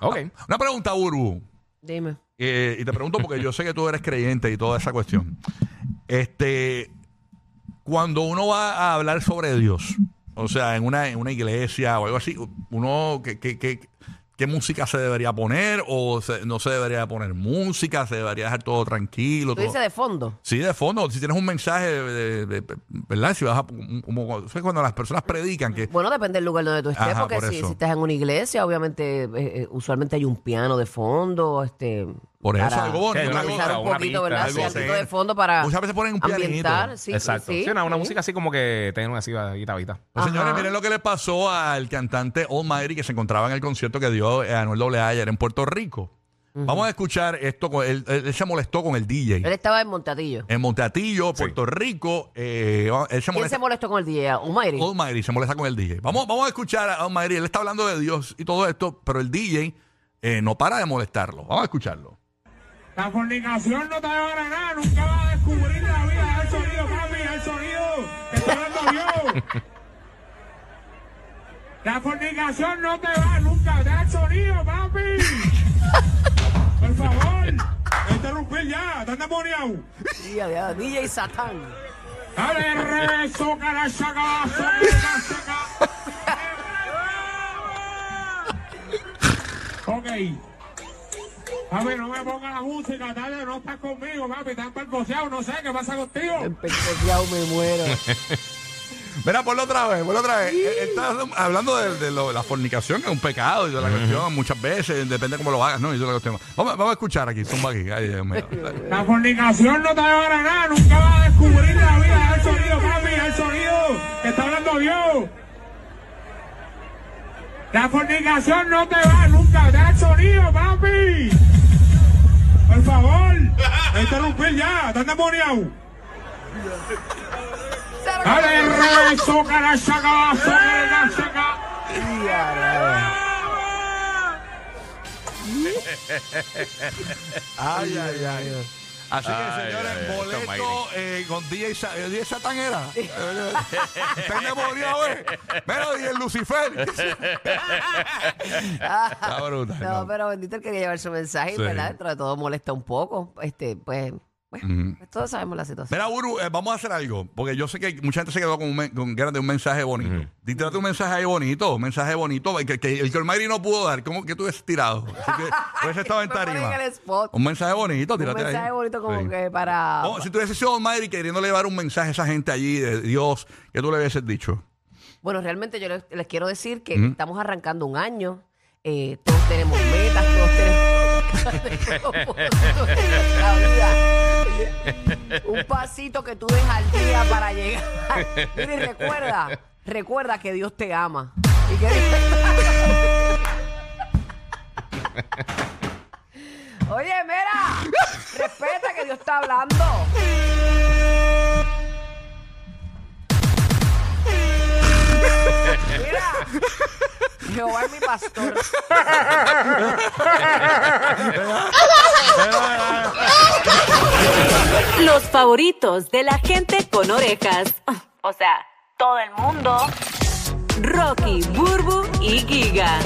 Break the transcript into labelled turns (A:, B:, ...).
A: Ok.
B: Una pregunta, Uru.
C: Dime.
B: Eh, y te pregunto porque yo sé que tú eres creyente y toda esa cuestión. Este, cuando uno va a hablar sobre Dios, o sea, en una, en una iglesia o algo así, uno, ¿qué, qué, qué, qué música se debería poner? ¿O se- no se debería poner música? ¿Se debería dejar todo tranquilo?
C: Tú
B: todo?
C: dices de fondo.
B: Sí, de fondo, si tienes un mensaje, de, de- de- ¿verdad? Si vas a, como, ¿sabes cuando las personas predican que...
C: Bueno, depende del lugar donde tú estés,
B: Ajá,
C: porque
B: por
C: si,
B: eso.
C: si estás en una iglesia, obviamente, eh, eh, usualmente hay un piano de fondo, este...
B: Por eso,
C: para
B: algo bonito,
C: un
A: una
C: poquito,
A: pista,
C: ¿verdad?
B: algo
C: Sí,
B: así.
C: algo de fondo para
B: Muchas veces ponen un pianito.
C: ambientar. Sí,
A: Exacto.
C: sí,
A: Sí, una, una
C: sí.
A: música así como que tengan así guitarrita.
B: Pues,
C: Ajá.
B: señores, miren lo que le pasó al cantante Almighty que se encontraba en el concierto que dio eh, Anuel AA ayer en Puerto Rico. Vamos a escuchar esto. con- él, él- él se molestó con el DJ.
C: Él estaba en Montatillo.
B: En Monteatillo, Puerto Rico. eh, él se
C: ¿Quién
B: molesta.
C: se molestó con el día? Almighty.
B: Almighty se molesta con el DJ. Vamos, vamos a escuchar a Almighty. Él está hablando de Dios y todo esto, pero el DJ eh, no para de molestarlo. Vamos a escucharlo.
D: La fornicación no te va a nada, nunca vas a descubrir la vida del sonido, papi, el sonido que está dando Dios. La fornicación no te va nunca, da el sonido, papi. Por favor, interrumpir ya, estás demoniado.
C: DJ Satán.
D: Dale rezo, cara, saca, saca, saca. Ok. Papi, no me ponga la música, dale, no estás conmigo, papi, estás percoceado, no sé qué pasa contigo.
C: Empezado me muero.
B: Mira, ponlo otra vez, ponlo otra vez. Él, él está hablando de, de lo- la fornicación, que es un pecado y de la cuestión muchas veces, depende cómo lo hagas, ¿no? Y de la cuestión. Vamos, vamos a escuchar aquí, zumba aquí. Ay, Dios mío.
D: La fornicación no te va a dar nada, nunca vas a descubrir la vida del sonido, papi, el sonido que está hablando Dios. La fornicación no te va nunca, da el sonido, papi. Por favor, interrumpir ya, estás demoniado. Dale rezo, cara, saca, saca, saca.
B: Ay, ay, ay. Así que,
A: Ay,
B: señores,
A: ay,
B: boleto eh, con DJ, Sa- eh, DJ Satán era. Endemoniado, ¿eh? Pero, y el Lucifer. Está brutal.
C: No,
B: no.
C: pero bendito él quería llevar su mensaje,
B: Sí.
C: ¿verdad? Dentro de todo molesta un poco. Este, pues, bueno, pues todos sabemos la situación.
B: Mira, Uru, eh, vamos a hacer algo. Porque yo sé que mucha gente se quedó con, un, men- con ganas de un mensaje bonito. Di- Tírate un mensaje ahí bonito, un mensaje bonito. Que, que el que no pudo dar, ¿cómo que tú hubieses tirado? Así que hubiese estado en
C: Me ponen
B: tarima.
C: en el spot.
B: Un mensaje bonito,
C: Un
B: tírate
C: mensaje
B: ahí.
C: bonito como
B: Sí.
C: que para...
B: Oh, si tú hubieses sido Almighty queriendo llevar un mensaje a esa gente allí de Dios, ¿qué tú le hubieses dicho?
C: Bueno, realmente yo les, les quiero decir que estamos arrancando un año. eh, todos tenemos metas, todos tenemos vida. Un pasito que tú des al día para llegar. Mira, y recuerda, recuerda que Dios te ama. Y que Oye, mira, respeta que Dios está hablando. Mira, Jehová es mi pastor.
E: Los favoritos de la gente con orejas. O sea, todo el mundo. Rocky, Burbu y Giga.